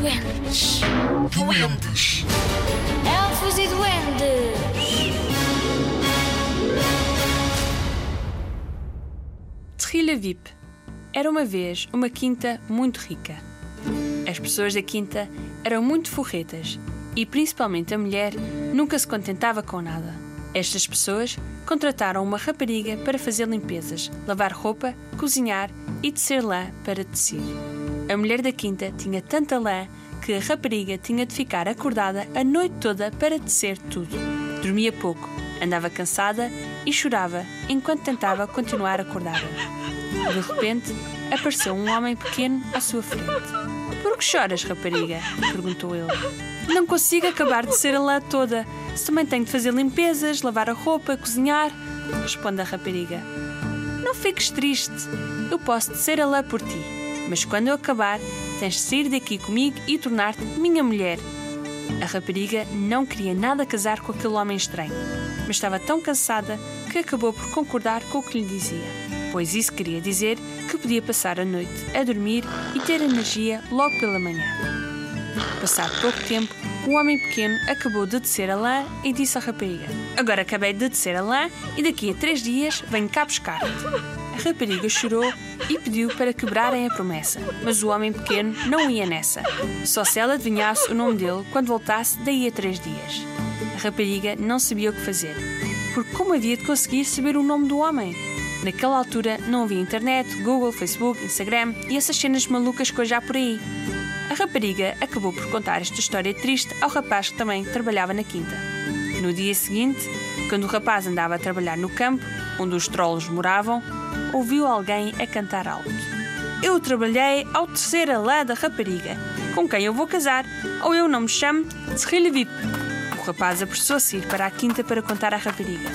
duendes. Duendes. Elfos e duendes. Trilha VIP. Era uma vez uma quinta muito rica. As pessoas da quinta eram muito forretas e, principalmente a mulher, nunca se contentava com nada. Estas pessoas contrataram uma rapariga para fazer limpezas, lavar roupa, cozinhar e tecer lã para tecer. A mulher da quinta tinha tanta lã que a rapariga tinha de ficar acordada a noite toda para tecer tudo. Dormia pouco, andava cansada e chorava enquanto tentava continuar acordada. De repente, apareceu um homem pequeno à sua frente. Por que choras, rapariga? perguntou ele. Não consigo acabar de ser a lã toda. Se também tenho de fazer limpezas, lavar a roupa, cozinhar, responde a rapariga. Não fiques triste. Eu posso tecer a lã por ti. Mas quando eu acabar, tens de sair daqui comigo e tornar-te minha mulher. A rapariga não queria nada casar com aquele homem estranho, mas estava tão cansada que acabou por concordar com o que lhe dizia, pois isso queria dizer que podia passar a noite a dormir e ter energia logo pela manhã. Passado pouco tempo, o homem pequeno acabou de descer a lã e disse à rapariga: Agora acabei de descer a lã e daqui a três dias venho cá buscar-te. A rapariga chorou e pediu para quebrarem a promessa, mas o homem pequeno não ia nessa. Só se ela adivinhasse o nome dele quando voltasse daí a três dias. A rapariga não sabia o que fazer, porque como havia de conseguir saber o nome do homem? Naquela altura não havia internet, Google, Facebook, Instagram e essas cenas malucas que hoje há por aí. A rapariga acabou por contar esta história triste ao rapaz que também trabalhava na quinta. No dia seguinte, quando o rapaz andava a trabalhar no campo, onde os trolls moravam, ouviu alguém a cantar alto. Eu trabalhei ao terceiro alá da rapariga, com quem eu vou casar, ou eu não me chamo Tsrilevip. O rapaz apressou-se ir para a quinta para contar à rapariga.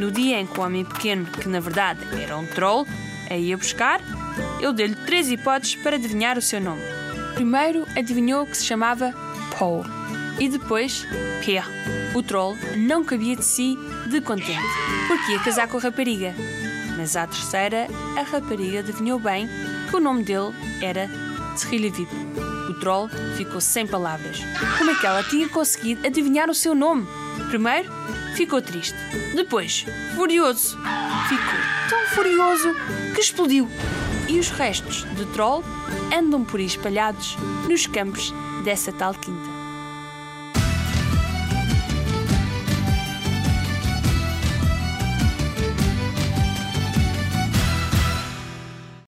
No dia em que o homem pequeno, que na verdade era um troll, a ia buscar, eu dei-lhe três hipóteses para adivinhar o seu nome. Primeiro adivinhou que se chamava Paul e depois Pierre. O troll não cabia de si de contente, porque ia casar com a rapariga. Mas à terceira, a rapariga adivinhou bem que o nome dele era Tsrilevip. O troll ficou sem palavras. Como é que ela tinha conseguido adivinhar o seu nome? Primeiro, ficou triste. Depois, furioso. Ficou tão furioso que explodiu. E os restos de troll andam por aí espalhados nos campos dessa tal quinta.